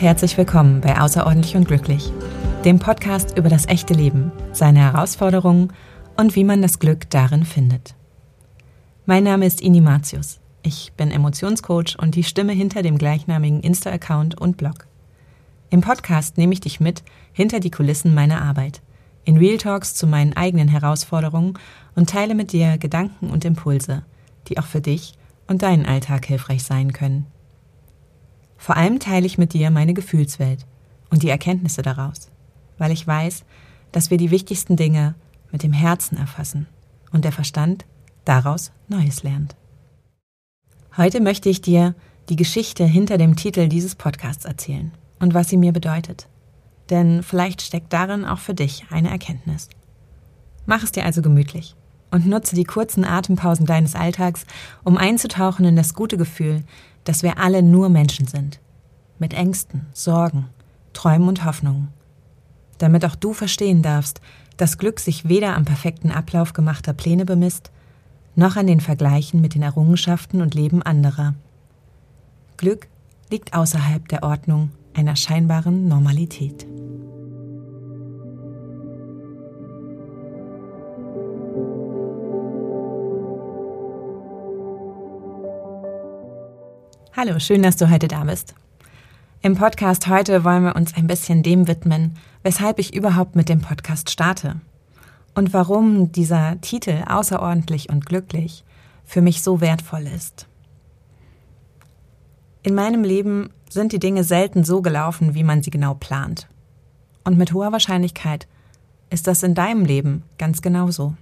herzlich willkommen bei Außerordentlich und Glücklich, dem Podcast über das echte Leben, seine Herausforderungen und wie man das Glück darin findet. Mein Name ist Ini Matius. Ich bin Emotionscoach und die Stimme hinter dem gleichnamigen Insta-Account und Blog. Im Podcast nehme ich dich mit hinter die Kulissen meiner Arbeit, in Real Talks zu meinen eigenen Herausforderungen und teile mit dir Gedanken und Impulse, die auch für dich und deinen Alltag hilfreich sein können. Vor allem teile ich mit dir meine Gefühlswelt und die Erkenntnisse daraus, weil ich weiß, dass wir die wichtigsten Dinge mit dem Herzen erfassen und der Verstand daraus Neues lernt. Heute möchte ich dir die Geschichte hinter dem Titel dieses Podcasts erzählen und was sie mir bedeutet. Denn vielleicht steckt darin auch für dich eine Erkenntnis. Mach es dir also gemütlich und nutze die kurzen Atempausen deines Alltags, um einzutauchen in das gute Gefühl, dass wir alle nur Menschen sind. Mit Ängsten, Sorgen, Träumen und Hoffnungen. Damit auch du verstehen darfst, dass Glück sich weder am perfekten Ablauf gemachter Pläne bemisst, noch an den Vergleichen mit den Errungenschaften und Leben anderer. Glück liegt außerhalb der Ordnung einer scheinbaren Normalität. Hallo, schön, dass du heute da bist. Im Podcast heute wollen wir uns ein bisschen dem widmen, weshalb ich überhaupt mit dem Podcast starte und warum dieser Titel außerordentlich und glücklich für mich so wertvoll ist. In meinem Leben sind die Dinge selten so gelaufen, wie man sie genau plant. Und mit hoher Wahrscheinlichkeit ist das in deinem Leben ganz genauso.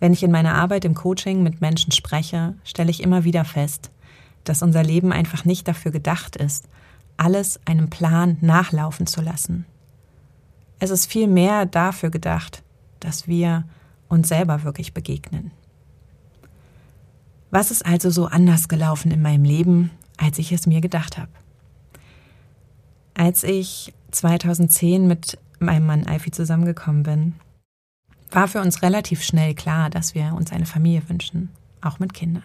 Wenn ich in meiner Arbeit im Coaching mit Menschen spreche, stelle ich immer wieder fest, dass unser Leben einfach nicht dafür gedacht ist, alles einem Plan nachlaufen zu lassen. Es ist vielmehr dafür gedacht, dass wir uns selber wirklich begegnen. Was ist also so anders gelaufen in meinem Leben, als ich es mir gedacht habe? Als ich 2010 mit meinem Mann Alfie zusammengekommen bin, war für uns relativ schnell klar, dass wir uns eine Familie wünschen, auch mit Kindern.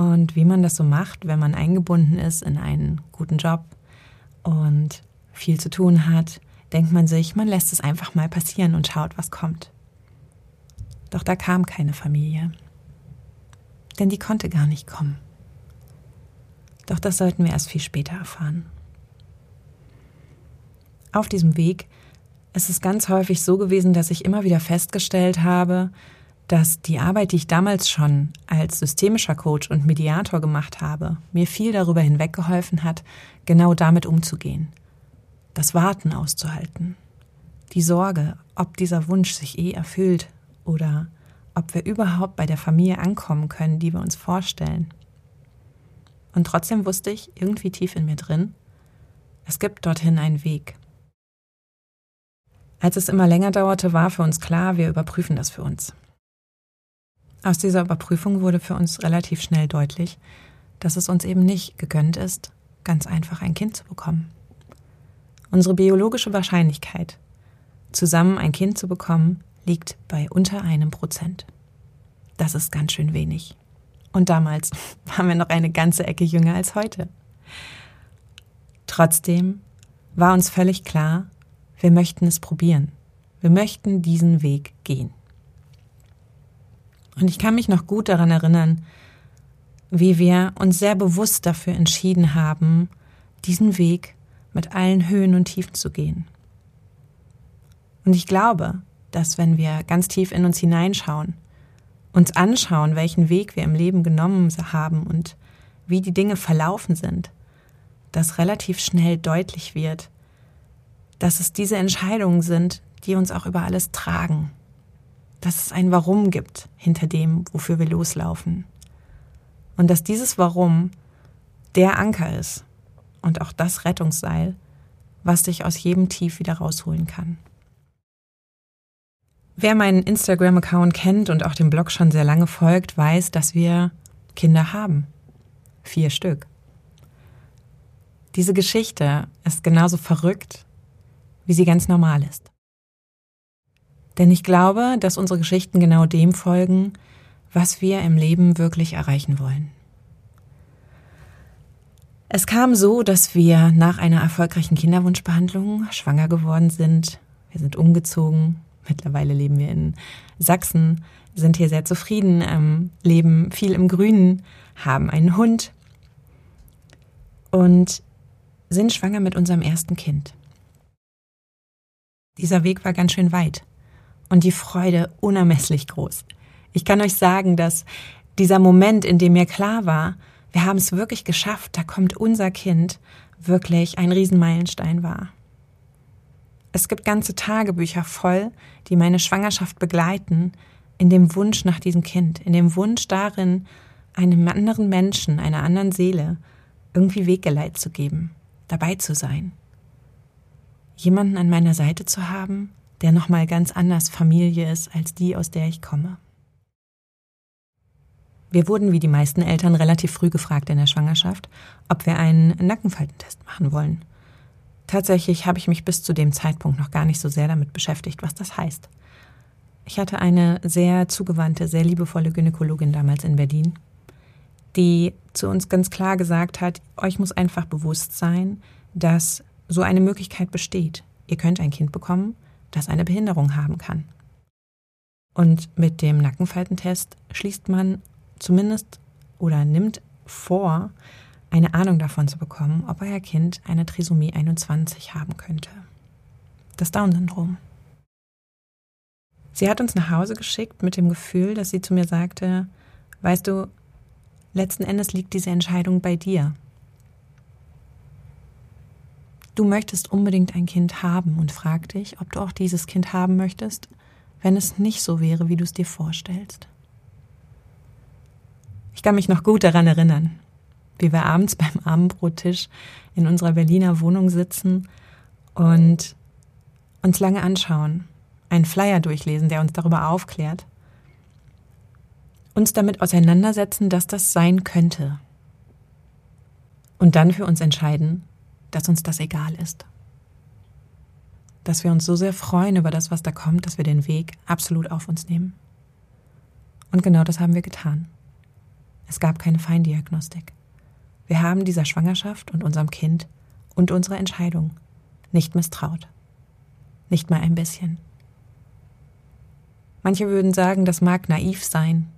Und wie man das so macht, wenn man eingebunden ist in einen guten Job und viel zu tun hat, denkt man sich, man lässt es einfach mal passieren und schaut, was kommt. Doch da kam keine Familie. Denn die konnte gar nicht kommen. Doch das sollten wir erst viel später erfahren. Auf diesem Weg ist es ganz häufig so gewesen, dass ich immer wieder festgestellt habe, dass die Arbeit, die ich damals schon als systemischer Coach und Mediator gemacht habe, mir viel darüber hinweggeholfen hat, genau damit umzugehen. Das Warten auszuhalten. Die Sorge, ob dieser Wunsch sich eh erfüllt oder ob wir überhaupt bei der Familie ankommen können, die wir uns vorstellen. Und trotzdem wusste ich irgendwie tief in mir drin, es gibt dorthin einen Weg. Als es immer länger dauerte, war für uns klar, wir überprüfen das für uns. Aus dieser Überprüfung wurde für uns relativ schnell deutlich, dass es uns eben nicht gegönnt ist, ganz einfach ein Kind zu bekommen. Unsere biologische Wahrscheinlichkeit, zusammen ein Kind zu bekommen, liegt bei unter einem Prozent. Das ist ganz schön wenig. Und damals waren wir noch eine ganze Ecke jünger als heute. Trotzdem war uns völlig klar, wir möchten es probieren. Wir möchten diesen Weg gehen. Und ich kann mich noch gut daran erinnern, wie wir uns sehr bewusst dafür entschieden haben, diesen Weg mit allen Höhen und Tiefen zu gehen. Und ich glaube, dass wenn wir ganz tief in uns hineinschauen, uns anschauen, welchen Weg wir im Leben genommen haben und wie die Dinge verlaufen sind, dass relativ schnell deutlich wird, dass es diese Entscheidungen sind, die uns auch über alles tragen dass es ein Warum gibt hinter dem, wofür wir loslaufen. Und dass dieses Warum der Anker ist und auch das Rettungsseil, was dich aus jedem Tief wieder rausholen kann. Wer meinen Instagram-Account kennt und auch dem Blog schon sehr lange folgt, weiß, dass wir Kinder haben. Vier Stück. Diese Geschichte ist genauso verrückt, wie sie ganz normal ist. Denn ich glaube, dass unsere Geschichten genau dem folgen, was wir im Leben wirklich erreichen wollen. Es kam so, dass wir nach einer erfolgreichen Kinderwunschbehandlung schwanger geworden sind. Wir sind umgezogen. Mittlerweile leben wir in Sachsen, sind hier sehr zufrieden, ähm, leben viel im Grünen, haben einen Hund und sind schwanger mit unserem ersten Kind. Dieser Weg war ganz schön weit und die Freude unermesslich groß. Ich kann euch sagen, dass dieser Moment, in dem mir klar war, wir haben es wirklich geschafft, da kommt unser Kind, wirklich ein Riesenmeilenstein war. Es gibt ganze Tagebücher voll, die meine Schwangerschaft begleiten, in dem Wunsch nach diesem Kind, in dem Wunsch darin, einem anderen Menschen, einer anderen Seele irgendwie Weggeleit zu geben, dabei zu sein. Jemanden an meiner Seite zu haben, der nochmal ganz anders Familie ist als die, aus der ich komme. Wir wurden wie die meisten Eltern relativ früh gefragt in der Schwangerschaft, ob wir einen Nackenfaltentest machen wollen. Tatsächlich habe ich mich bis zu dem Zeitpunkt noch gar nicht so sehr damit beschäftigt, was das heißt. Ich hatte eine sehr zugewandte, sehr liebevolle Gynäkologin damals in Berlin, die zu uns ganz klar gesagt hat, euch muss einfach bewusst sein, dass so eine Möglichkeit besteht. Ihr könnt ein Kind bekommen, das eine Behinderung haben kann. Und mit dem Nackenfaltentest schließt man zumindest oder nimmt vor, eine Ahnung davon zu bekommen, ob euer Kind eine Trisomie 21 haben könnte. Das Down-Syndrom. Sie hat uns nach Hause geschickt mit dem Gefühl, dass sie zu mir sagte, weißt du, letzten Endes liegt diese Entscheidung bei dir. Du möchtest unbedingt ein Kind haben und frag dich, ob du auch dieses Kind haben möchtest, wenn es nicht so wäre, wie du es dir vorstellst. Ich kann mich noch gut daran erinnern, wie wir abends beim Abendbrottisch in unserer Berliner Wohnung sitzen und uns lange anschauen, einen Flyer durchlesen, der uns darüber aufklärt, uns damit auseinandersetzen, dass das sein könnte und dann für uns entscheiden, dass uns das egal ist. Dass wir uns so sehr freuen über das, was da kommt, dass wir den Weg absolut auf uns nehmen. Und genau das haben wir getan. Es gab keine Feindiagnostik. Wir haben dieser Schwangerschaft und unserem Kind und unserer Entscheidung nicht misstraut. Nicht mal ein bisschen. Manche würden sagen, das mag naiv sein.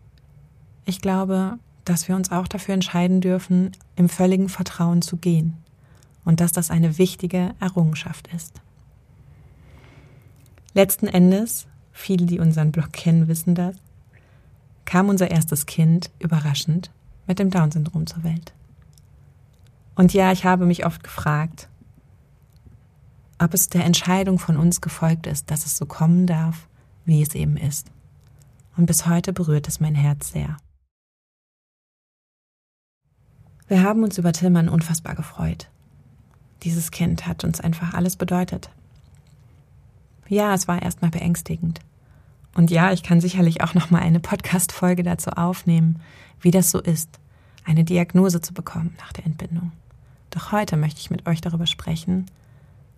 Ich glaube, dass wir uns auch dafür entscheiden dürfen, im völligen Vertrauen zu gehen und dass das eine wichtige Errungenschaft ist. Letzten Endes, viele, die unseren Blog kennen, wissen das, kam unser erstes Kind überraschend mit dem Down-Syndrom zur Welt. Und ja, ich habe mich oft gefragt, ob es der Entscheidung von uns gefolgt ist, dass es so kommen darf, wie es eben ist. Und bis heute berührt es mein Herz sehr. Wir haben uns über Tillmann unfassbar gefreut. Dieses Kind hat uns einfach alles bedeutet. Ja, es war erstmal beängstigend. Und ja, ich kann sicherlich auch noch mal eine Podcast Folge dazu aufnehmen, wie das so ist, eine Diagnose zu bekommen nach der Entbindung. Doch heute möchte ich mit euch darüber sprechen,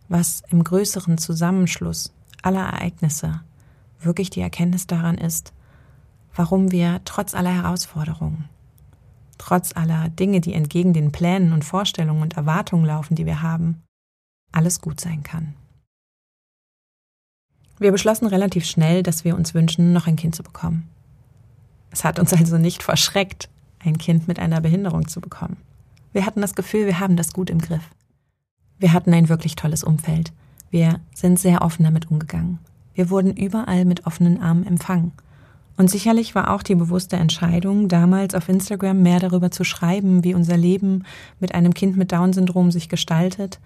was im größeren Zusammenschluss aller Ereignisse wirklich die Erkenntnis daran ist, warum wir trotz aller Herausforderungen, trotz aller Dinge, die entgegen den Plänen und Vorstellungen und Erwartungen laufen, die wir haben, alles gut sein kann. Wir beschlossen relativ schnell, dass wir uns wünschen, noch ein Kind zu bekommen. Es hat uns also nicht verschreckt, ein Kind mit einer Behinderung zu bekommen. Wir hatten das Gefühl, wir haben das gut im Griff. Wir hatten ein wirklich tolles Umfeld. Wir sind sehr offen damit umgegangen. Wir wurden überall mit offenen Armen empfangen. Und sicherlich war auch die bewusste Entscheidung, damals auf Instagram mehr darüber zu schreiben, wie unser Leben mit einem Kind mit Down-Syndrom sich gestaltet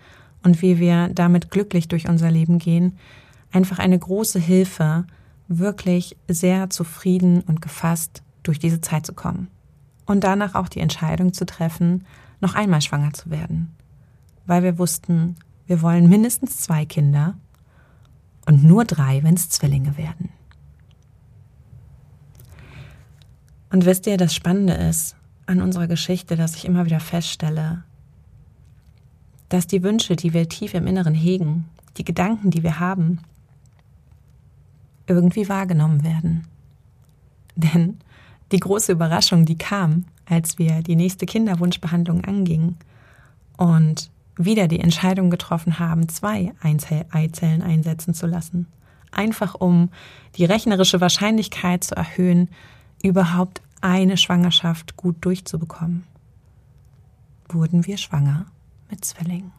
und wie wir damit glücklich durch unser Leben gehen, einfach eine große Hilfe, wirklich sehr zufrieden und gefasst durch diese Zeit zu kommen. Und danach auch die Entscheidung zu treffen, noch einmal schwanger zu werden. Weil wir wussten, wir wollen mindestens zwei Kinder und nur drei, wenn es Zwillinge werden. Und wisst ihr, das Spannende ist an unserer Geschichte, dass ich immer wieder feststelle, dass die Wünsche, die wir tief im Inneren hegen, die Gedanken, die wir haben, irgendwie wahrgenommen werden. Denn die große Überraschung, die kam, als wir die nächste Kinderwunschbehandlung angingen und wieder die Entscheidung getroffen haben, zwei Eizellen einsetzen zu lassen. Einfach um die rechnerische Wahrscheinlichkeit zu erhöhen, überhaupt eine Schwangerschaft gut durchzubekommen. Wurden wir schwanger mit Zwillingen.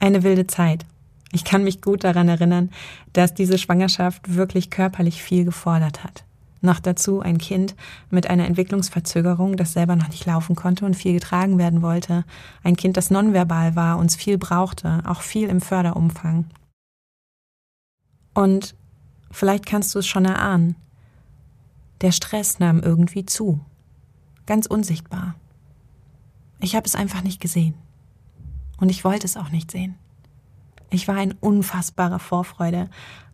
Eine wilde Zeit. Ich kann mich gut daran erinnern, dass diese Schwangerschaft wirklich körperlich viel gefordert hat. Noch dazu ein Kind mit einer Entwicklungsverzögerung, das selber noch nicht laufen konnte und viel getragen werden wollte. Ein Kind, das nonverbal war, uns viel brauchte, auch viel im Förderumfang. Und vielleicht kannst du es schon erahnen. Der Stress nahm irgendwie zu. Ganz unsichtbar. Ich habe es einfach nicht gesehen. Und ich wollte es auch nicht sehen. Ich war in unfassbarer Vorfreude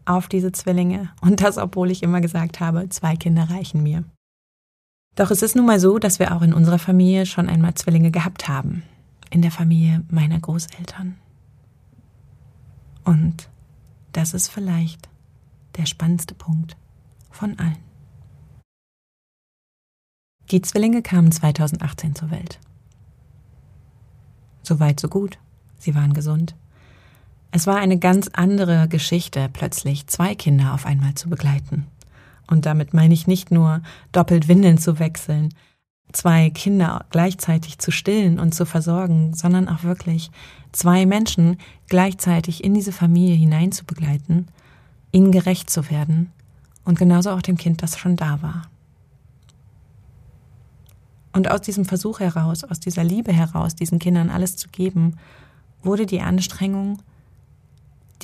auf diese Zwillinge und das, obwohl ich immer gesagt habe, zwei Kinder reichen mir. Doch es ist nun mal so, dass wir auch in unserer Familie schon einmal Zwillinge gehabt haben. In der Familie meiner Großeltern. Und das ist vielleicht der spannendste Punkt von allen. Die Zwillinge kamen 2018 zur Welt. So weit, so gut. Sie waren gesund. Es war eine ganz andere Geschichte, plötzlich zwei Kinder auf einmal zu begleiten. Und damit meine ich nicht nur doppelt Windeln zu wechseln, zwei Kinder gleichzeitig zu stillen und zu versorgen, sondern auch wirklich zwei Menschen gleichzeitig in diese Familie hinein zu begleiten, ihnen gerecht zu werden und genauso auch dem Kind, das schon da war. Und aus diesem Versuch heraus, aus dieser Liebe heraus, diesen Kindern alles zu geben, wurde die Anstrengung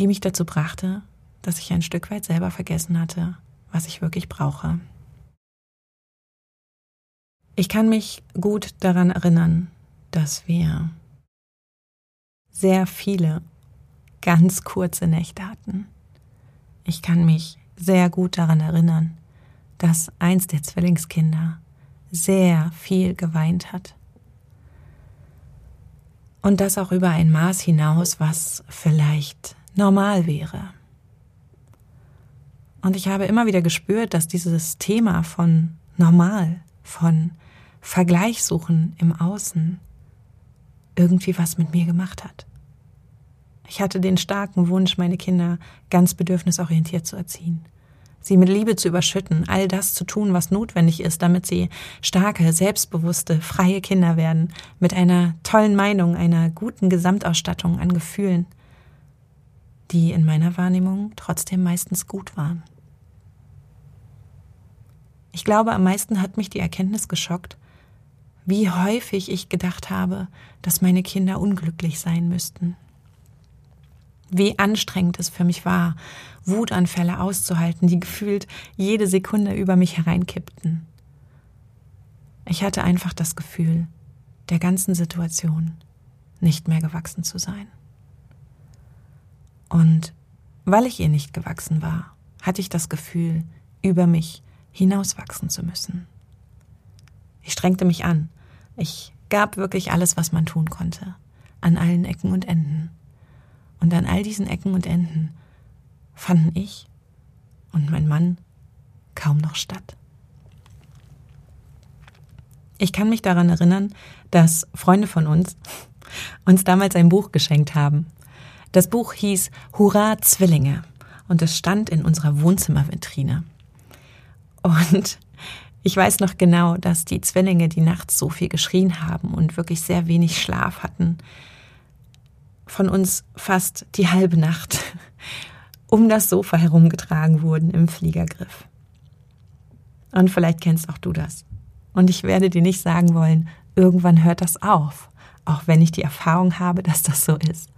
die mich dazu brachte, dass ich ein Stück weit selber vergessen hatte, was ich wirklich brauche. Ich kann mich gut daran erinnern, dass wir sehr viele ganz kurze Nächte hatten. Ich kann mich sehr gut daran erinnern, dass eins der Zwillingskinder sehr viel geweint hat. Und das auch über ein Maß hinaus, was vielleicht normal wäre. Und ich habe immer wieder gespürt, dass dieses Thema von normal, von Vergleichssuchen im Außen irgendwie was mit mir gemacht hat. Ich hatte den starken Wunsch, meine Kinder ganz bedürfnisorientiert zu erziehen, sie mit Liebe zu überschütten, all das zu tun, was notwendig ist, damit sie starke, selbstbewusste, freie Kinder werden, mit einer tollen Meinung, einer guten Gesamtausstattung an Gefühlen, die in meiner Wahrnehmung trotzdem meistens gut waren. Ich glaube, am meisten hat mich die Erkenntnis geschockt, wie häufig ich gedacht habe, dass meine Kinder unglücklich sein müssten. Wie anstrengend es für mich war, Wutanfälle auszuhalten, die gefühlt jede Sekunde über mich hereinkippten. Ich hatte einfach das Gefühl, der ganzen Situation nicht mehr gewachsen zu sein. Und weil ich ihr nicht gewachsen war, hatte ich das Gefühl, über mich hinauswachsen zu müssen. Ich strengte mich an. Ich gab wirklich alles, was man tun konnte, an allen Ecken und Enden. Und an all diesen Ecken und Enden fanden ich und mein Mann kaum noch statt. Ich kann mich daran erinnern, dass Freunde von uns uns damals ein Buch geschenkt haben das Buch hieß Hurra Zwillinge und es stand in unserer Wohnzimmervitrine. Und ich weiß noch genau, dass die Zwillinge, die nachts so viel geschrien haben und wirklich sehr wenig Schlaf hatten, von uns fast die halbe Nacht um das Sofa herumgetragen wurden im Fliegergriff. Und vielleicht kennst auch du das. Und ich werde dir nicht sagen wollen, irgendwann hört das auf, auch wenn ich die Erfahrung habe, dass das so ist.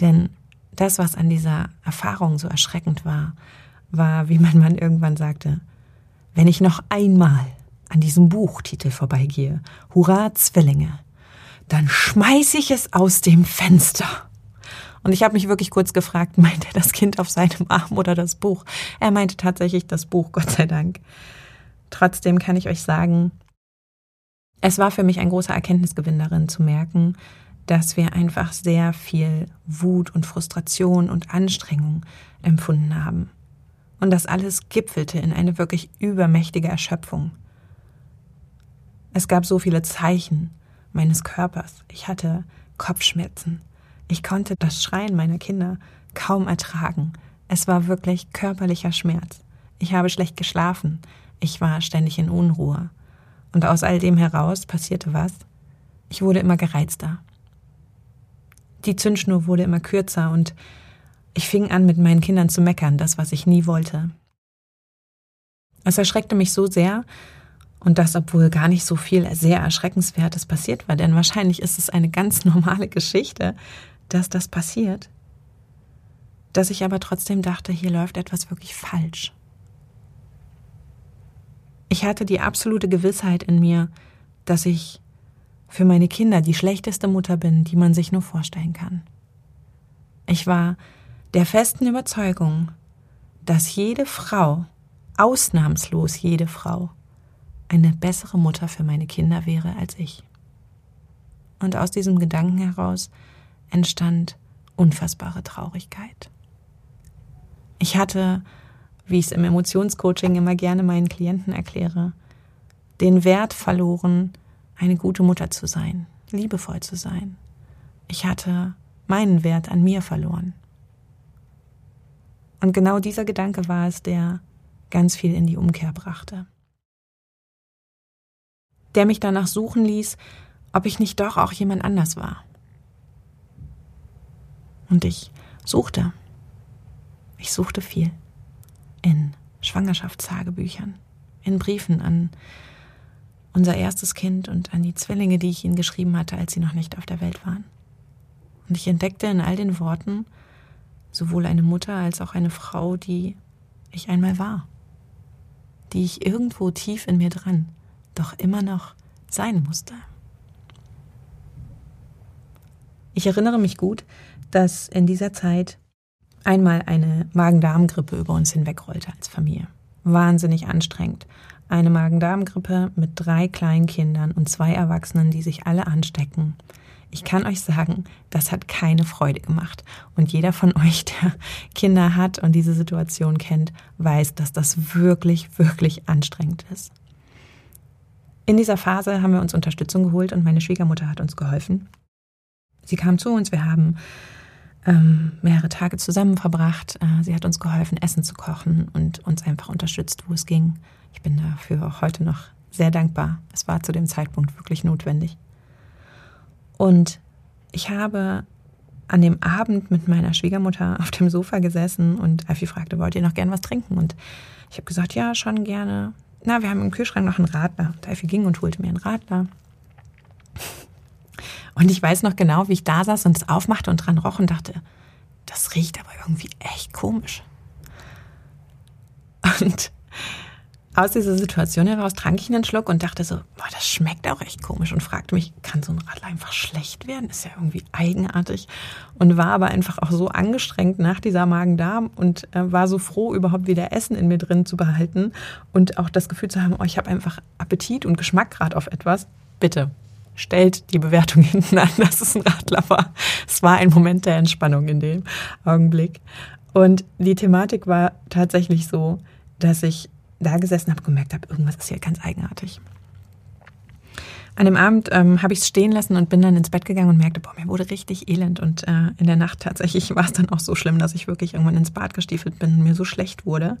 Denn das, was an dieser Erfahrung so erschreckend war, war, wie mein Mann irgendwann sagte, wenn ich noch einmal an diesem Buchtitel vorbeigehe, Hurra Zwillinge, dann schmeiß ich es aus dem Fenster. Und ich habe mich wirklich kurz gefragt, meint er das Kind auf seinem Arm oder das Buch? Er meinte tatsächlich das Buch, Gott sei Dank. Trotzdem kann ich euch sagen, es war für mich ein großer Erkenntnisgewinn darin zu merken, dass wir einfach sehr viel Wut und Frustration und Anstrengung empfunden haben. Und das alles gipfelte in eine wirklich übermächtige Erschöpfung. Es gab so viele Zeichen, meines Körpers. Ich hatte Kopfschmerzen. Ich konnte das Schreien meiner Kinder kaum ertragen. Es war wirklich körperlicher Schmerz. Ich habe schlecht geschlafen. Ich war ständig in Unruhe. Und aus all dem heraus passierte was? Ich wurde immer gereizter. Die Zündschnur wurde immer kürzer und ich fing an, mit meinen Kindern zu meckern, das, was ich nie wollte. Es erschreckte mich so sehr, und das, obwohl gar nicht so viel sehr Erschreckenswertes passiert war, denn wahrscheinlich ist es eine ganz normale Geschichte, dass das passiert, dass ich aber trotzdem dachte, hier läuft etwas wirklich falsch. Ich hatte die absolute Gewissheit in mir, dass ich für meine Kinder die schlechteste Mutter bin, die man sich nur vorstellen kann. Ich war der festen Überzeugung, dass jede Frau, ausnahmslos jede Frau, eine bessere Mutter für meine Kinder wäre als ich. Und aus diesem Gedanken heraus entstand unfassbare Traurigkeit. Ich hatte, wie ich es im Emotionscoaching immer gerne meinen Klienten erkläre, den Wert verloren, eine gute Mutter zu sein, liebevoll zu sein. Ich hatte meinen Wert an mir verloren. Und genau dieser Gedanke war es, der ganz viel in die Umkehr brachte der mich danach suchen ließ, ob ich nicht doch auch jemand anders war. Und ich suchte. Ich suchte viel. In Schwangerschaftstagebüchern, in Briefen an unser erstes Kind und an die Zwillinge, die ich ihnen geschrieben hatte, als sie noch nicht auf der Welt waren. Und ich entdeckte in all den Worten sowohl eine Mutter als auch eine Frau, die ich einmal war, die ich irgendwo tief in mir dran doch immer noch sein musste. Ich erinnere mich gut, dass in dieser Zeit einmal eine Magen-Darm-Grippe über uns hinwegrollte als Familie. Wahnsinnig anstrengend. Eine Magen-Darm-Grippe mit drei kleinen Kindern und zwei Erwachsenen, die sich alle anstecken. Ich kann euch sagen, das hat keine Freude gemacht. Und jeder von euch, der Kinder hat und diese Situation kennt, weiß, dass das wirklich, wirklich anstrengend ist. In dieser Phase haben wir uns Unterstützung geholt und meine Schwiegermutter hat uns geholfen. Sie kam zu uns, wir haben ähm, mehrere Tage zusammen verbracht. Äh, sie hat uns geholfen, Essen zu kochen und uns einfach unterstützt, wo es ging. Ich bin dafür auch heute noch sehr dankbar. Es war zu dem Zeitpunkt wirklich notwendig. Und ich habe an dem Abend mit meiner Schwiegermutter auf dem Sofa gesessen und Alfie fragte, wollt ihr noch gern was trinken? Und ich habe gesagt, ja, schon gerne na, wir haben im Kühlschrank noch einen Radler. Teifi ging und holte mir einen Radler. Und ich weiß noch genau, wie ich da saß und es aufmachte und dran roch und dachte, das riecht aber irgendwie echt komisch. Und aus dieser Situation heraus trank ich einen Schluck und dachte so, boah, das schmeckt auch echt komisch und fragte mich, kann so ein Radler einfach schlecht werden? Ist ja irgendwie eigenartig und war aber einfach auch so angestrengt nach dieser Magen-Darm und äh, war so froh, überhaupt wieder Essen in mir drin zu behalten und auch das Gefühl zu haben, oh, ich habe einfach Appetit und Geschmack gerade auf etwas. Bitte, stellt die Bewertung hinten an, dass es ein Radler war. Es war ein Moment der Entspannung in dem Augenblick. Und die Thematik war tatsächlich so, dass ich da gesessen habe, gemerkt habe, irgendwas ist hier ganz eigenartig. An dem Abend ähm, habe ich es stehen lassen und bin dann ins Bett gegangen und merkte, boah, mir wurde richtig elend. Und äh, in der Nacht tatsächlich war es dann auch so schlimm, dass ich wirklich irgendwann ins Bad gestiefelt bin und mir so schlecht wurde,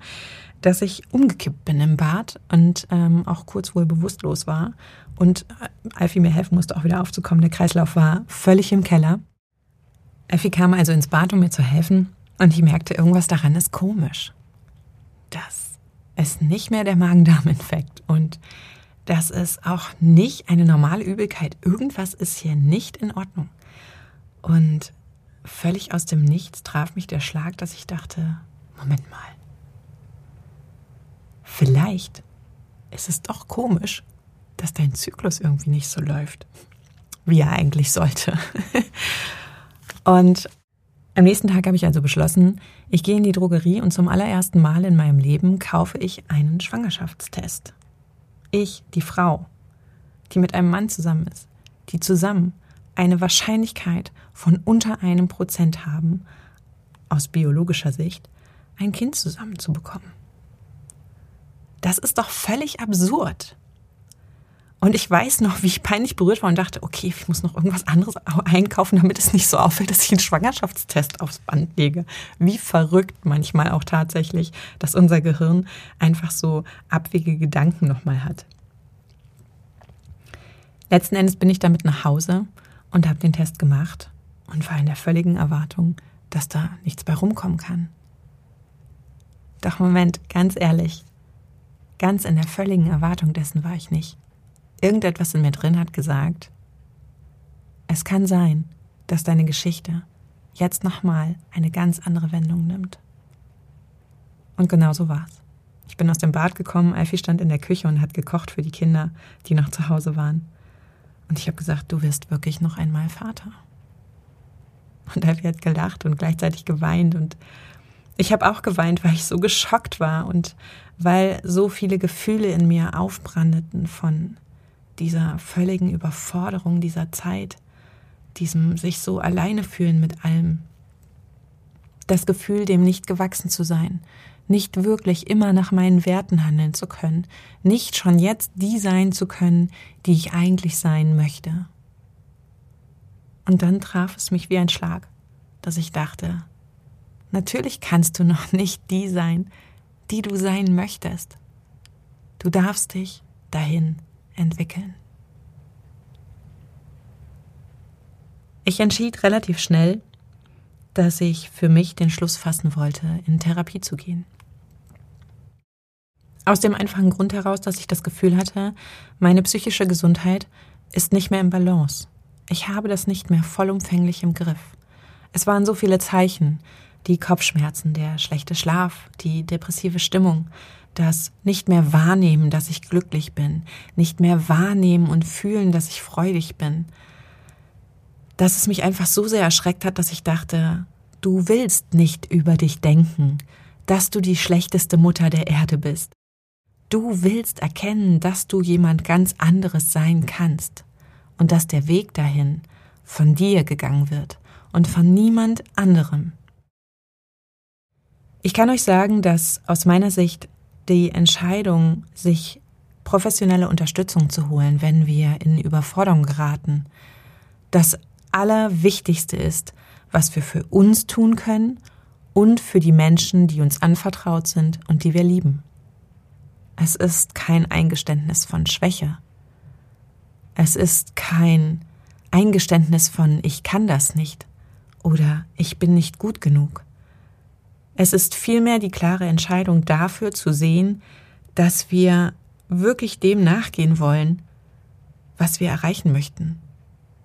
dass ich umgekippt bin im Bad und ähm, auch kurz wohl bewusstlos war. Und äh, Alfie mir helfen musste, auch wieder aufzukommen. Der Kreislauf war völlig im Keller. Alfie kam also ins Bad, um mir zu helfen. Und ich merkte, irgendwas daran ist komisch. Das ist nicht mehr der Magen-Darm-Infekt und das ist auch nicht eine normale Übelkeit. Irgendwas ist hier nicht in Ordnung. Und völlig aus dem Nichts traf mich der Schlag, dass ich dachte, Moment mal, vielleicht ist es doch komisch, dass dein Zyklus irgendwie nicht so läuft, wie er eigentlich sollte. Und am nächsten Tag habe ich also beschlossen, ich gehe in die Drogerie und zum allerersten Mal in meinem Leben kaufe ich einen Schwangerschaftstest. Ich, die Frau, die mit einem Mann zusammen ist, die zusammen eine Wahrscheinlichkeit von unter einem Prozent haben, aus biologischer Sicht, ein Kind zusammenzubekommen. Das ist doch völlig absurd. Und ich weiß noch, wie ich peinlich berührt war und dachte, okay, ich muss noch irgendwas anderes einkaufen, damit es nicht so auffällt, dass ich einen Schwangerschaftstest aufs Band lege. Wie verrückt manchmal auch tatsächlich, dass unser Gehirn einfach so abwegige Gedanken nochmal hat. Letzten Endes bin ich damit nach Hause und habe den Test gemacht und war in der völligen Erwartung, dass da nichts bei rumkommen kann. Doch Moment, ganz ehrlich, ganz in der völligen Erwartung dessen war ich nicht irgendetwas in mir drin hat gesagt, es kann sein, dass deine Geschichte jetzt nochmal eine ganz andere Wendung nimmt. Und genau so war's. Ich bin aus dem Bad gekommen, Alfie stand in der Küche und hat gekocht für die Kinder, die noch zu Hause waren. Und ich habe gesagt, du wirst wirklich noch einmal Vater. Und Alfie hat gelacht und gleichzeitig geweint und ich habe auch geweint, weil ich so geschockt war und weil so viele Gefühle in mir aufbrandeten von dieser völligen Überforderung dieser Zeit, diesem sich so alleine fühlen mit allem. Das Gefühl, dem nicht gewachsen zu sein, nicht wirklich immer nach meinen Werten handeln zu können, nicht schon jetzt die sein zu können, die ich eigentlich sein möchte. Und dann traf es mich wie ein Schlag, dass ich dachte, natürlich kannst du noch nicht die sein, die du sein möchtest. Du darfst dich dahin entwickeln. Ich entschied relativ schnell, dass ich für mich den Schluss fassen wollte, in Therapie zu gehen. Aus dem einfachen Grund heraus, dass ich das Gefühl hatte, meine psychische Gesundheit ist nicht mehr im Balance. Ich habe das nicht mehr vollumfänglich im Griff. Es waren so viele Zeichen, die Kopfschmerzen, der schlechte Schlaf, die depressive Stimmung, das nicht mehr wahrnehmen, dass ich glücklich bin, nicht mehr wahrnehmen und fühlen, dass ich freudig bin, dass es mich einfach so sehr erschreckt hat, dass ich dachte, du willst nicht über dich denken, dass du die schlechteste Mutter der Erde bist. Du willst erkennen, dass du jemand ganz anderes sein kannst und dass der Weg dahin von dir gegangen wird und von niemand anderem. Ich kann euch sagen, dass aus meiner Sicht die Entscheidung, sich professionelle Unterstützung zu holen, wenn wir in Überforderung geraten, das Allerwichtigste ist, was wir für uns tun können und für die Menschen, die uns anvertraut sind und die wir lieben. Es ist kein Eingeständnis von Schwäche. Es ist kein Eingeständnis von ich kann das nicht oder ich bin nicht gut genug. Es ist vielmehr die klare Entscheidung dafür zu sehen, dass wir wirklich dem nachgehen wollen, was wir erreichen möchten,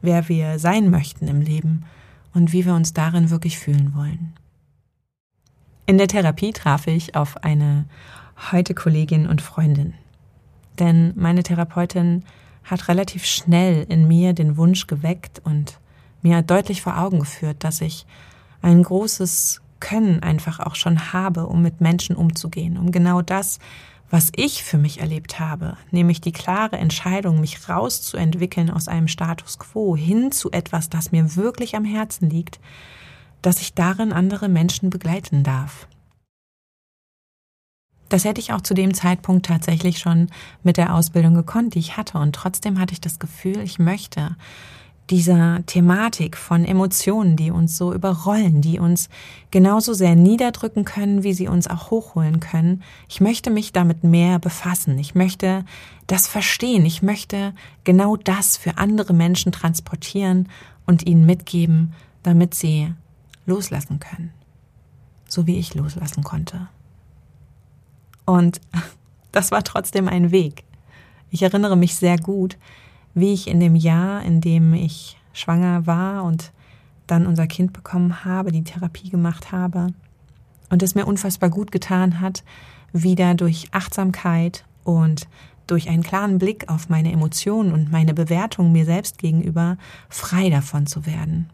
wer wir sein möchten im Leben und wie wir uns darin wirklich fühlen wollen. In der Therapie traf ich auf eine heute Kollegin und Freundin. Denn meine Therapeutin hat relativ schnell in mir den Wunsch geweckt und mir deutlich vor Augen geführt, dass ich ein großes können einfach auch schon habe, um mit Menschen umzugehen, um genau das, was ich für mich erlebt habe, nämlich die klare Entscheidung, mich rauszuentwickeln aus einem Status quo hin zu etwas, das mir wirklich am Herzen liegt, dass ich darin andere Menschen begleiten darf. Das hätte ich auch zu dem Zeitpunkt tatsächlich schon mit der Ausbildung gekonnt, die ich hatte. Und trotzdem hatte ich das Gefühl, ich möchte dieser Thematik von Emotionen, die uns so überrollen, die uns genauso sehr niederdrücken können, wie sie uns auch hochholen können. Ich möchte mich damit mehr befassen. Ich möchte das verstehen. Ich möchte genau das für andere Menschen transportieren und ihnen mitgeben, damit sie loslassen können. So wie ich loslassen konnte. Und das war trotzdem ein Weg. Ich erinnere mich sehr gut, wie ich in dem Jahr, in dem ich schwanger war und dann unser Kind bekommen habe, die Therapie gemacht habe und es mir unfassbar gut getan hat, wieder durch Achtsamkeit und durch einen klaren Blick auf meine Emotionen und meine Bewertung mir selbst gegenüber frei davon zu werden.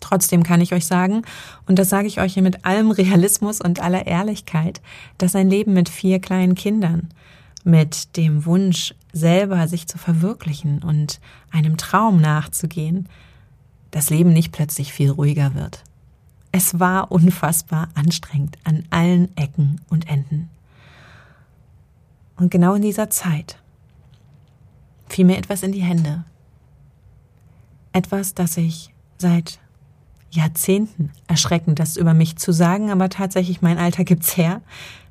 Trotzdem kann ich euch sagen, und das sage ich euch hier mit allem Realismus und aller Ehrlichkeit, dass ein Leben mit vier kleinen Kindern, mit dem Wunsch, selber sich zu verwirklichen und einem Traum nachzugehen, das Leben nicht plötzlich viel ruhiger wird. Es war unfassbar anstrengend an allen Ecken und Enden. Und genau in dieser Zeit fiel mir etwas in die Hände. Etwas, das ich seit Jahrzehnten, erschreckend das über mich zu sagen, aber tatsächlich mein Alter gibt's her,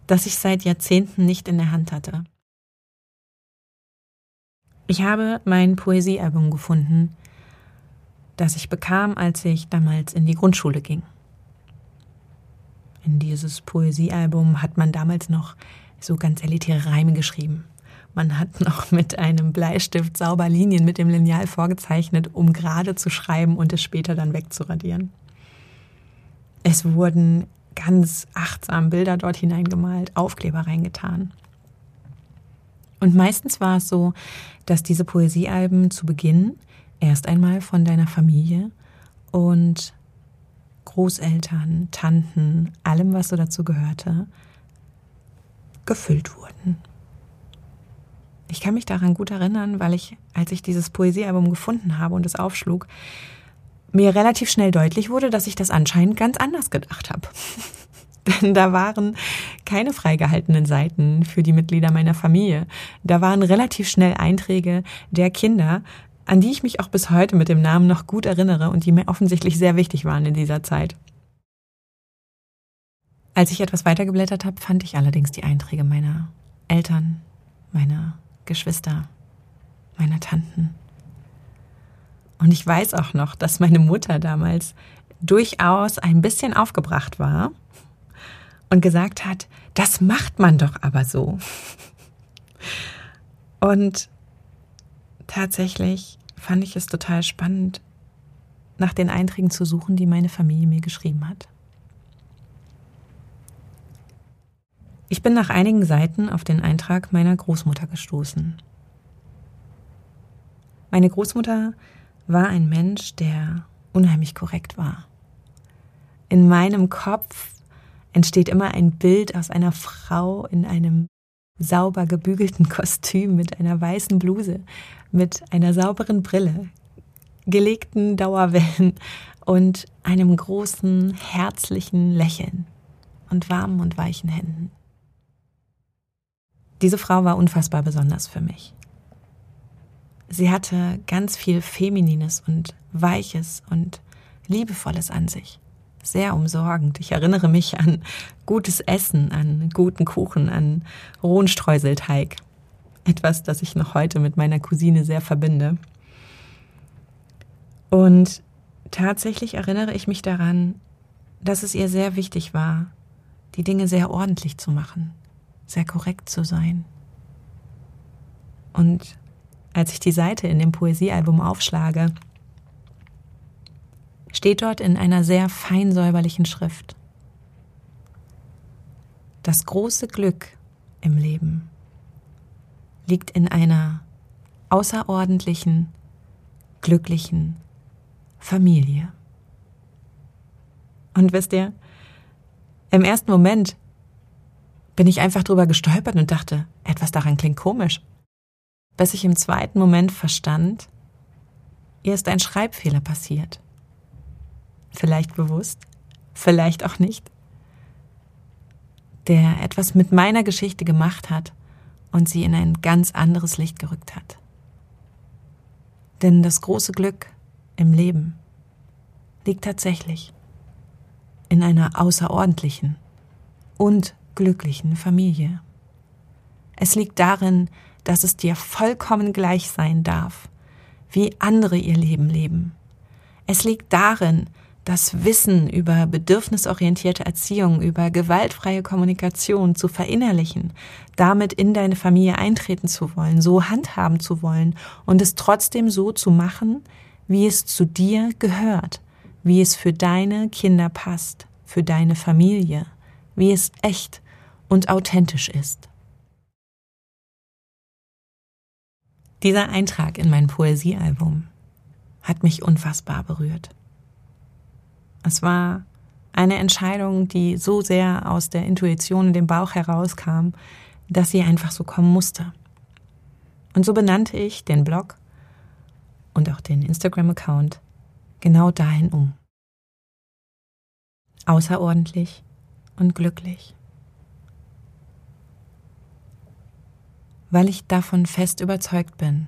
dass ich seit Jahrzehnten nicht in der Hand hatte. Ich habe mein Poesiealbum gefunden, das ich bekam, als ich damals in die Grundschule ging. In dieses Poesiealbum hat man damals noch so ganz elitäre Reime geschrieben. Man hat noch mit einem Bleistift sauber Linien mit dem Lineal vorgezeichnet, um gerade zu schreiben und es später dann wegzuradieren. Es wurden ganz achtsam Bilder dort hineingemalt, Aufkleber reingetan. Und meistens war es so, dass diese Poesiealben zu Beginn erst einmal von deiner Familie und Großeltern, Tanten, allem, was so dazu gehörte, gefüllt wurden. Ich kann mich daran gut erinnern, weil ich, als ich dieses Poesiealbum gefunden habe und es aufschlug, mir relativ schnell deutlich wurde, dass ich das anscheinend ganz anders gedacht habe. Denn da waren keine freigehaltenen Seiten für die Mitglieder meiner Familie. Da waren relativ schnell Einträge der Kinder, an die ich mich auch bis heute mit dem Namen noch gut erinnere und die mir offensichtlich sehr wichtig waren in dieser Zeit. Als ich etwas weitergeblättert habe, fand ich allerdings die Einträge meiner Eltern, meiner Geschwister, meiner Tanten. Und ich weiß auch noch, dass meine Mutter damals durchaus ein bisschen aufgebracht war und gesagt hat, das macht man doch aber so. Und tatsächlich fand ich es total spannend, nach den Einträgen zu suchen, die meine Familie mir geschrieben hat. Ich bin nach einigen Seiten auf den Eintrag meiner Großmutter gestoßen. Meine Großmutter war ein Mensch, der unheimlich korrekt war. In meinem Kopf entsteht immer ein Bild aus einer Frau in einem sauber gebügelten Kostüm mit einer weißen Bluse, mit einer sauberen Brille, gelegten Dauerwellen und einem großen, herzlichen Lächeln und warmen und weichen Händen. Diese Frau war unfassbar besonders für mich. Sie hatte ganz viel Feminines und Weiches und Liebevolles an sich. Sehr umsorgend. Ich erinnere mich an gutes Essen, an guten Kuchen, an rohen Streuselteig. Etwas, das ich noch heute mit meiner Cousine sehr verbinde. Und tatsächlich erinnere ich mich daran, dass es ihr sehr wichtig war, die Dinge sehr ordentlich zu machen sehr korrekt zu sein. Und als ich die Seite in dem Poesiealbum aufschlage, steht dort in einer sehr feinsäuberlichen Schrift. Das große Glück im Leben liegt in einer außerordentlichen, glücklichen Familie. Und wisst ihr, im ersten Moment bin ich einfach drüber gestolpert und dachte, etwas daran klingt komisch. Bis ich im zweiten Moment verstand, ihr ist ein Schreibfehler passiert. Vielleicht bewusst, vielleicht auch nicht. Der etwas mit meiner Geschichte gemacht hat und sie in ein ganz anderes Licht gerückt hat. Denn das große Glück im Leben liegt tatsächlich in einer außerordentlichen und glücklichen Familie. Es liegt darin, dass es dir vollkommen gleich sein darf, wie andere ihr Leben leben. Es liegt darin, das Wissen über bedürfnisorientierte Erziehung, über gewaltfreie Kommunikation zu verinnerlichen, damit in deine Familie eintreten zu wollen, so handhaben zu wollen und es trotzdem so zu machen, wie es zu dir gehört, wie es für deine Kinder passt, für deine Familie, wie es echt und authentisch ist. Dieser Eintrag in mein Poesiealbum hat mich unfassbar berührt. Es war eine Entscheidung, die so sehr aus der Intuition in dem Bauch herauskam, dass sie einfach so kommen musste. Und so benannte ich den Blog und auch den Instagram-Account genau dahin um. Außerordentlich und glücklich. weil ich davon fest überzeugt bin,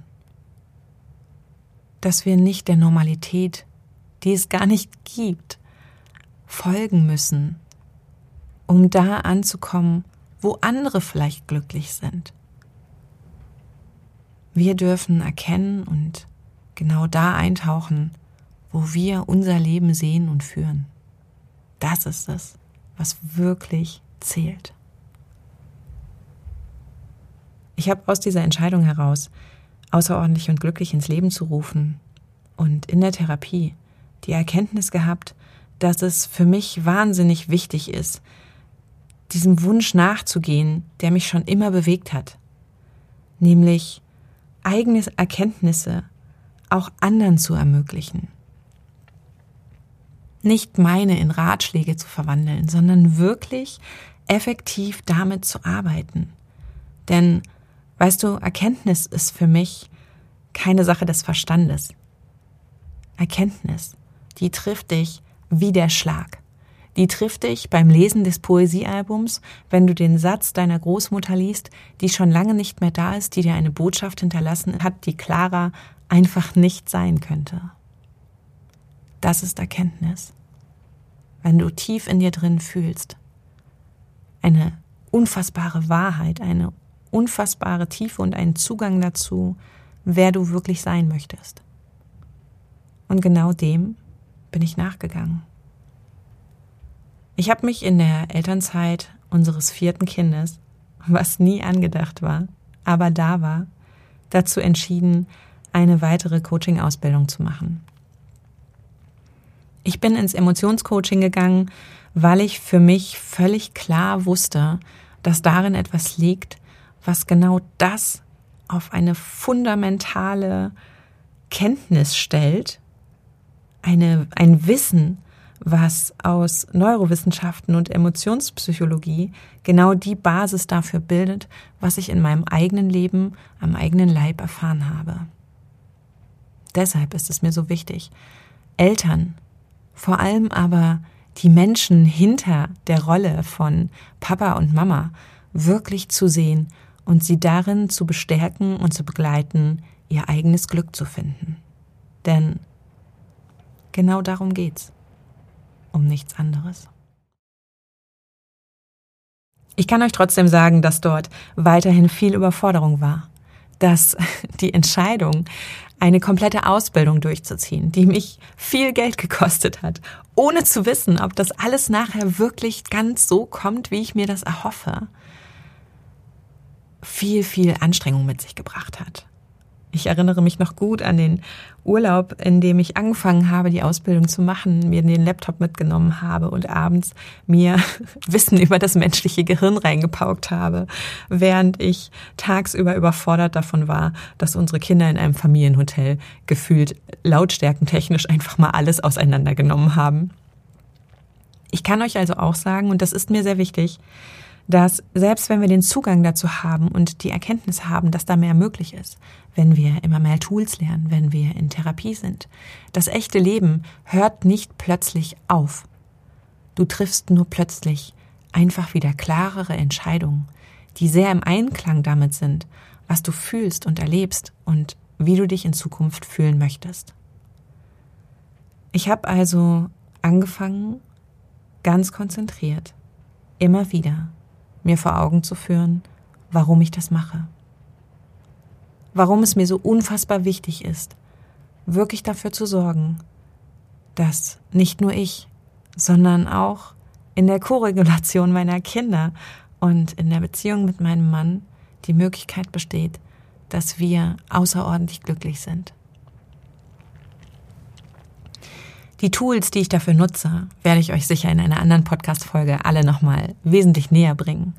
dass wir nicht der Normalität, die es gar nicht gibt, folgen müssen, um da anzukommen, wo andere vielleicht glücklich sind. Wir dürfen erkennen und genau da eintauchen, wo wir unser Leben sehen und führen. Das ist es, was wirklich zählt. Ich habe aus dieser Entscheidung heraus, außerordentlich und glücklich ins Leben zu rufen und in der Therapie die Erkenntnis gehabt, dass es für mich wahnsinnig wichtig ist, diesem Wunsch nachzugehen, der mich schon immer bewegt hat, nämlich eigene Erkenntnisse auch anderen zu ermöglichen. Nicht meine in Ratschläge zu verwandeln, sondern wirklich effektiv damit zu arbeiten. Denn, weißt du, Erkenntnis ist für mich keine Sache des Verstandes. Erkenntnis, die trifft dich wie der Schlag. Die trifft dich beim Lesen des Poesiealbums, wenn du den Satz deiner Großmutter liest, die schon lange nicht mehr da ist, die dir eine Botschaft hinterlassen hat, die klarer einfach nicht sein könnte. Das ist Erkenntnis. Wenn du tief in dir drin fühlst, eine unfassbare Wahrheit, eine unfassbare Tiefe und einen Zugang dazu, wer du wirklich sein möchtest. Und genau dem bin ich nachgegangen. Ich habe mich in der Elternzeit unseres vierten Kindes, was nie angedacht war, aber da war, dazu entschieden, eine weitere Coaching-Ausbildung zu machen. Ich bin ins Emotionscoaching gegangen, weil ich für mich völlig klar wusste, dass darin etwas liegt, was genau das auf eine fundamentale Kenntnis stellt, eine, ein Wissen, was aus Neurowissenschaften und Emotionspsychologie genau die Basis dafür bildet, was ich in meinem eigenen Leben am eigenen Leib erfahren habe. Deshalb ist es mir so wichtig, Eltern, vor allem aber die Menschen hinter der Rolle von Papa und Mama wirklich zu sehen und sie darin zu bestärken und zu begleiten, ihr eigenes Glück zu finden. Denn genau darum geht's um nichts anderes. Ich kann euch trotzdem sagen, dass dort weiterhin viel Überforderung war, dass die Entscheidung, eine komplette Ausbildung durchzuziehen, die mich viel Geld gekostet hat, ohne zu wissen, ob das alles nachher wirklich ganz so kommt, wie ich mir das erhoffe, viel, viel Anstrengung mit sich gebracht hat. Ich erinnere mich noch gut an den Urlaub, in dem ich angefangen habe, die Ausbildung zu machen, mir den Laptop mitgenommen habe und abends mir Wissen über das menschliche Gehirn reingepaukt habe, während ich tagsüber überfordert davon war, dass unsere Kinder in einem Familienhotel gefühlt lautstärkentechnisch einfach mal alles auseinandergenommen haben. Ich kann euch also auch sagen, und das ist mir sehr wichtig, dass selbst wenn wir den Zugang dazu haben und die Erkenntnis haben, dass da mehr möglich ist, wenn wir immer mehr Tools lernen, wenn wir in Therapie sind, das echte Leben hört nicht plötzlich auf. Du triffst nur plötzlich einfach wieder klarere Entscheidungen, die sehr im Einklang damit sind, was du fühlst und erlebst und wie du dich in Zukunft fühlen möchtest. Ich habe also angefangen, ganz konzentriert, immer wieder mir vor Augen zu führen, warum ich das mache. Warum es mir so unfassbar wichtig ist, wirklich dafür zu sorgen, dass nicht nur ich, sondern auch in der Koregulation meiner Kinder und in der Beziehung mit meinem Mann die Möglichkeit besteht, dass wir außerordentlich glücklich sind. Die Tools, die ich dafür nutze, werde ich euch sicher in einer anderen Podcast-Folge alle nochmal wesentlich näher bringen.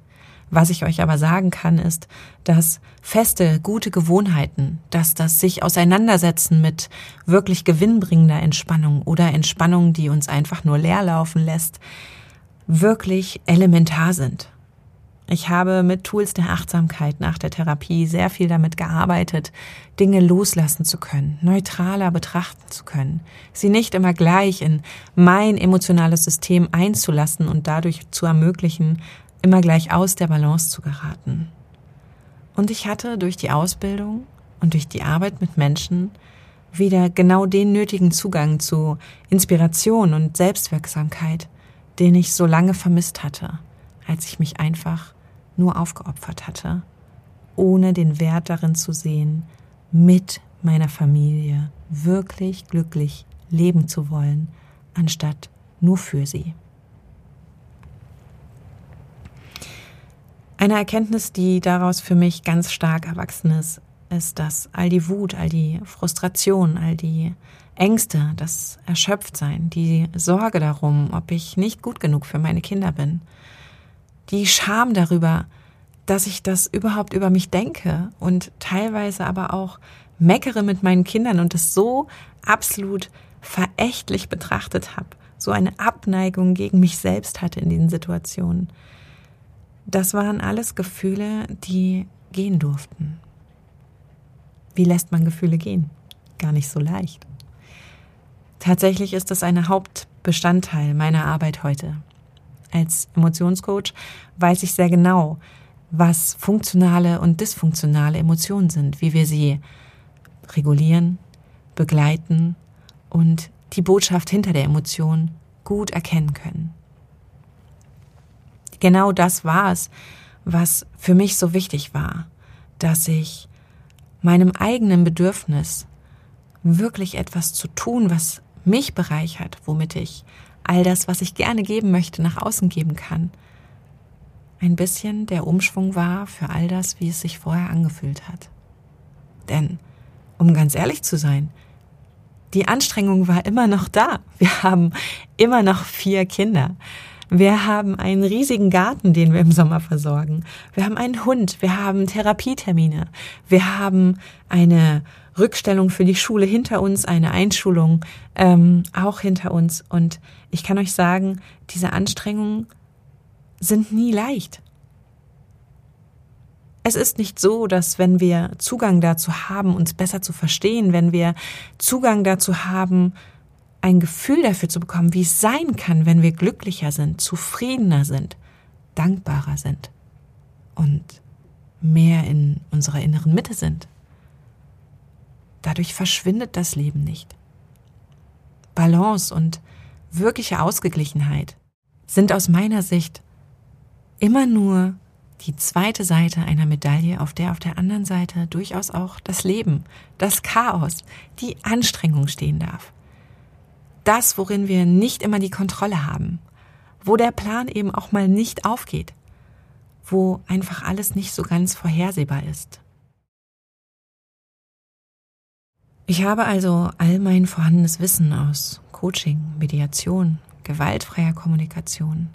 Was ich euch aber sagen kann, ist, dass feste, gute Gewohnheiten, dass das sich auseinandersetzen mit wirklich gewinnbringender Entspannung oder Entspannung, die uns einfach nur leer laufen lässt, wirklich elementar sind. Ich habe mit Tools der Achtsamkeit nach der Therapie sehr viel damit gearbeitet, Dinge loslassen zu können, neutraler betrachten zu können, sie nicht immer gleich in mein emotionales System einzulassen und dadurch zu ermöglichen, immer gleich aus der Balance zu geraten. Und ich hatte durch die Ausbildung und durch die Arbeit mit Menschen wieder genau den nötigen Zugang zu Inspiration und Selbstwirksamkeit, den ich so lange vermisst hatte, als ich mich einfach nur aufgeopfert hatte, ohne den Wert darin zu sehen, mit meiner Familie wirklich glücklich leben zu wollen, anstatt nur für sie. Eine Erkenntnis, die daraus für mich ganz stark erwachsen ist, ist, dass all die Wut, all die Frustration, all die Ängste, das Erschöpftsein, die Sorge darum, ob ich nicht gut genug für meine Kinder bin, die Scham darüber, dass ich das überhaupt über mich denke und teilweise aber auch meckere mit meinen Kindern und es so absolut verächtlich betrachtet habe, so eine Abneigung gegen mich selbst hatte in diesen Situationen. Das waren alles Gefühle, die gehen durften. Wie lässt man Gefühle gehen? Gar nicht so leicht. Tatsächlich ist das ein Hauptbestandteil meiner Arbeit heute. Als Emotionscoach weiß ich sehr genau, was funktionale und dysfunktionale Emotionen sind, wie wir sie regulieren, begleiten und die Botschaft hinter der Emotion gut erkennen können. Genau das war es, was für mich so wichtig war, dass ich meinem eigenen Bedürfnis wirklich etwas zu tun, was mich bereichert, womit ich all das, was ich gerne geben möchte, nach außen geben kann. Ein bisschen der Umschwung war für all das, wie es sich vorher angefühlt hat. Denn, um ganz ehrlich zu sein, die Anstrengung war immer noch da. Wir haben immer noch vier Kinder. Wir haben einen riesigen Garten, den wir im Sommer versorgen. Wir haben einen Hund. Wir haben Therapietermine. Wir haben eine Rückstellung für die Schule hinter uns, eine Einschulung ähm, auch hinter uns. Und ich kann euch sagen, diese Anstrengungen sind nie leicht. Es ist nicht so, dass wenn wir Zugang dazu haben, uns besser zu verstehen, wenn wir Zugang dazu haben, ein Gefühl dafür zu bekommen, wie es sein kann, wenn wir glücklicher sind, zufriedener sind, dankbarer sind und mehr in unserer inneren Mitte sind. Dadurch verschwindet das Leben nicht. Balance und wirkliche Ausgeglichenheit sind aus meiner Sicht immer nur die zweite Seite einer Medaille, auf der auf der anderen Seite durchaus auch das Leben, das Chaos, die Anstrengung stehen darf. Das, worin wir nicht immer die Kontrolle haben, wo der Plan eben auch mal nicht aufgeht, wo einfach alles nicht so ganz vorhersehbar ist. Ich habe also all mein vorhandenes Wissen aus Coaching, Mediation, gewaltfreier Kommunikation,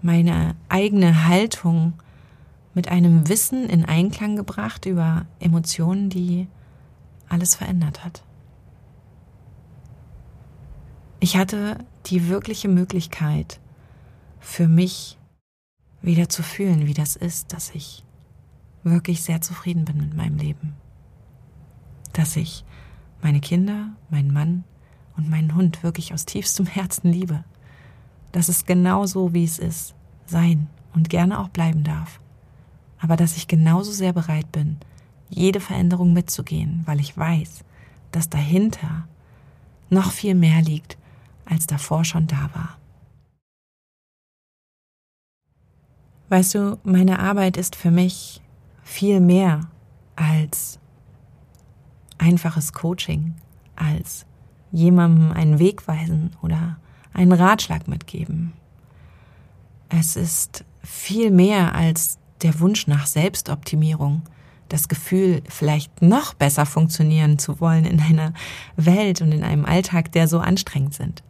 meine eigene Haltung mit einem Wissen in Einklang gebracht über Emotionen, die alles verändert hat. Ich hatte die wirkliche Möglichkeit, für mich wieder zu fühlen, wie das ist, dass ich wirklich sehr zufrieden bin mit meinem Leben. Dass ich meine Kinder, meinen Mann und meinen Hund wirklich aus tiefstem Herzen liebe dass es genau so, wie es ist, sein und gerne auch bleiben darf. Aber dass ich genauso sehr bereit bin, jede Veränderung mitzugehen, weil ich weiß, dass dahinter noch viel mehr liegt, als davor schon da war. Weißt du, meine Arbeit ist für mich viel mehr als einfaches Coaching, als jemandem einen Weg weisen oder einen Ratschlag mitgeben. Es ist viel mehr als der Wunsch nach Selbstoptimierung, das Gefühl, vielleicht noch besser funktionieren zu wollen in einer Welt und in einem Alltag, der so anstrengend sind.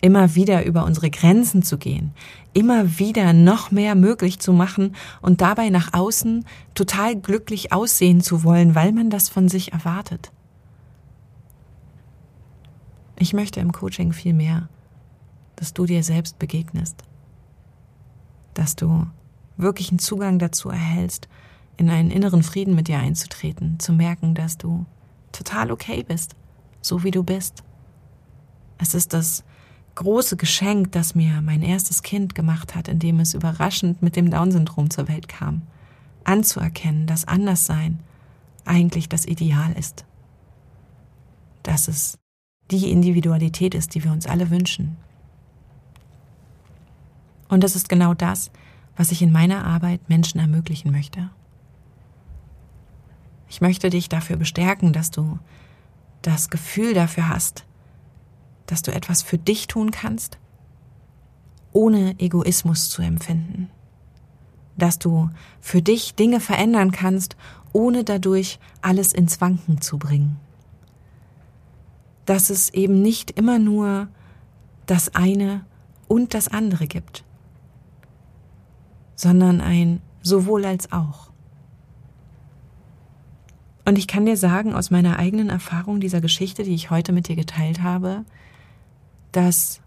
Immer wieder über unsere Grenzen zu gehen, immer wieder noch mehr möglich zu machen und dabei nach außen total glücklich aussehen zu wollen, weil man das von sich erwartet. Ich möchte im Coaching viel mehr dass du dir selbst begegnest, dass du wirklich einen Zugang dazu erhältst, in einen inneren Frieden mit dir einzutreten, zu merken, dass du total okay bist, so wie du bist. Es ist das große Geschenk, das mir mein erstes Kind gemacht hat, indem es überraschend mit dem Down-Syndrom zur Welt kam. anzuerkennen, dass Anderssein eigentlich das Ideal ist. Dass es die Individualität ist, die wir uns alle wünschen. Und das ist genau das, was ich in meiner Arbeit Menschen ermöglichen möchte. Ich möchte dich dafür bestärken, dass du das Gefühl dafür hast, dass du etwas für dich tun kannst, ohne Egoismus zu empfinden. Dass du für dich Dinge verändern kannst, ohne dadurch alles ins Wanken zu bringen. Dass es eben nicht immer nur das eine und das andere gibt, sondern ein sowohl als auch. Und ich kann dir sagen, aus meiner eigenen Erfahrung dieser Geschichte, die ich heute mit dir geteilt habe, dass,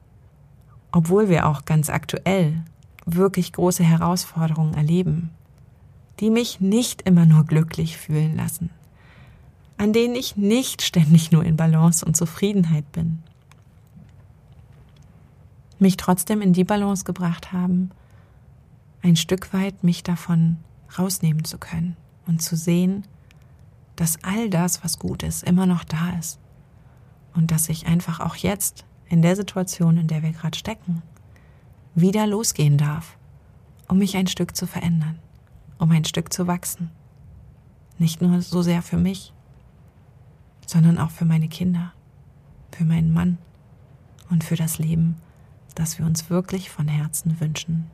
obwohl wir auch ganz aktuell wirklich große Herausforderungen erleben, die mich nicht immer nur glücklich fühlen lassen, an denen ich nicht ständig nur in Balance und Zufriedenheit bin, mich trotzdem in die Balance gebracht haben, ein Stück weit mich davon rausnehmen zu können und zu sehen, dass all das, was gut ist, immer noch da ist. Und dass ich einfach auch jetzt, in der Situation, in der wir gerade stecken, wieder losgehen darf, um mich ein Stück zu verändern, um ein Stück zu wachsen. Nicht nur so sehr für mich, sondern auch für meine Kinder, für meinen Mann und für das Leben, das wir uns wirklich von Herzen wünschen.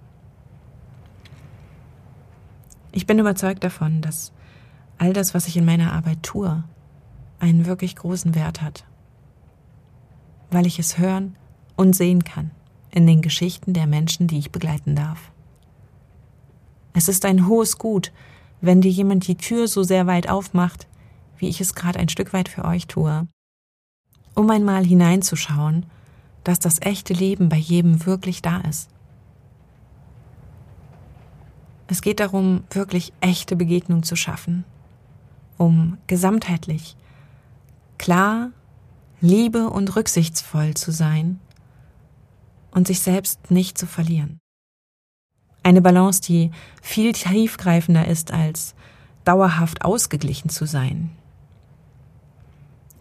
Ich bin überzeugt davon, dass all das, was ich in meiner Arbeit tue, einen wirklich großen Wert hat, weil ich es hören und sehen kann in den Geschichten der Menschen, die ich begleiten darf. Es ist ein hohes Gut, wenn dir jemand die Tür so sehr weit aufmacht, wie ich es gerade ein Stück weit für euch tue, um einmal hineinzuschauen, dass das echte Leben bei jedem wirklich da ist. Es geht darum, wirklich echte Begegnung zu schaffen, um gesamtheitlich, klar, liebe und rücksichtsvoll zu sein und sich selbst nicht zu verlieren. Eine Balance, die viel tiefgreifender ist, als dauerhaft ausgeglichen zu sein.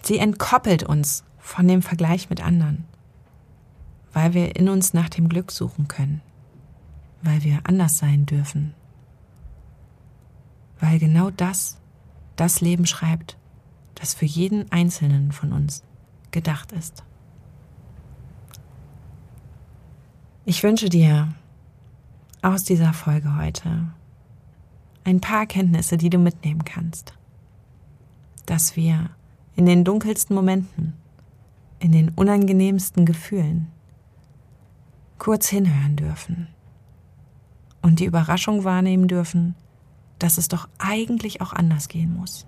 Sie entkoppelt uns von dem Vergleich mit anderen, weil wir in uns nach dem Glück suchen können, weil wir anders sein dürfen, weil genau das das Leben schreibt, das für jeden Einzelnen von uns gedacht ist. Ich wünsche dir aus dieser Folge heute ein paar Erkenntnisse, die du mitnehmen kannst, dass wir in den dunkelsten Momenten, in den unangenehmsten Gefühlen kurz hinhören dürfen und die Überraschung wahrnehmen dürfen, dass es doch eigentlich auch anders gehen muss.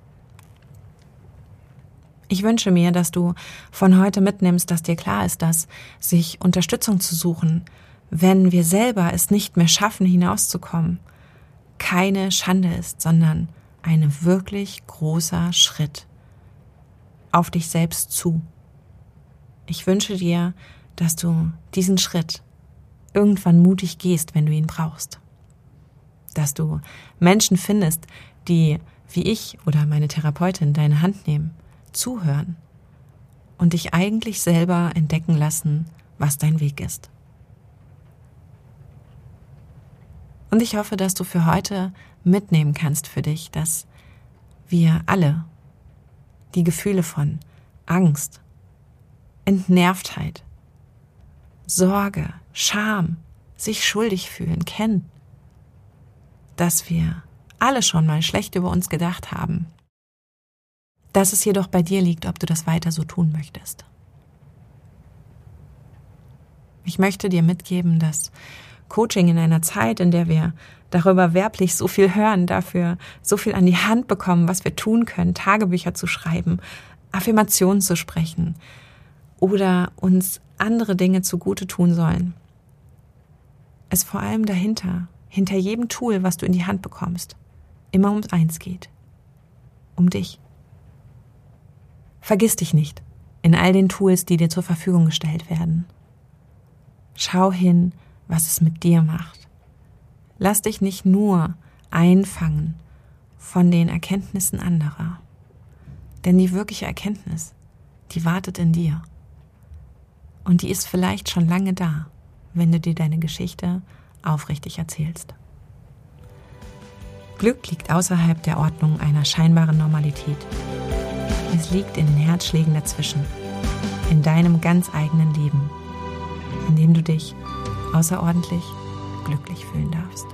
Ich wünsche mir, dass du von heute mitnimmst, dass dir klar ist, dass sich Unterstützung zu suchen, wenn wir selber es nicht mehr schaffen, hinauszukommen, keine Schande ist, sondern ein wirklich großer Schritt auf dich selbst zu. Ich wünsche dir, dass du diesen Schritt irgendwann mutig gehst, wenn du ihn brauchst dass du Menschen findest, die, wie ich oder meine Therapeutin, deine Hand nehmen, zuhören und dich eigentlich selber entdecken lassen, was dein Weg ist. Und ich hoffe, dass du für heute mitnehmen kannst für dich, dass wir alle die Gefühle von Angst, Entnervtheit, Sorge, Scham, sich schuldig fühlen kennen dass wir alle schon mal schlecht über uns gedacht haben. Dass es jedoch bei dir liegt, ob du das weiter so tun möchtest. Ich möchte dir mitgeben, dass Coaching in einer Zeit, in der wir darüber werblich so viel hören, dafür so viel an die Hand bekommen, was wir tun können, Tagebücher zu schreiben, Affirmationen zu sprechen oder uns andere Dinge zugute tun sollen, es vor allem dahinter hinter jedem Tool, was du in die Hand bekommst, immer ums Eins geht. Um dich. Vergiss dich nicht in all den Tools, die dir zur Verfügung gestellt werden. Schau hin, was es mit dir macht. Lass dich nicht nur einfangen von den Erkenntnissen anderer. Denn die wirkliche Erkenntnis, die wartet in dir. Und die ist vielleicht schon lange da, wenn du dir deine Geschichte aufrichtig erzählst. Glück liegt außerhalb der Ordnung einer scheinbaren Normalität. Es liegt in den Herzschlägen dazwischen, in deinem ganz eigenen Leben, in dem du dich außerordentlich glücklich fühlen darfst.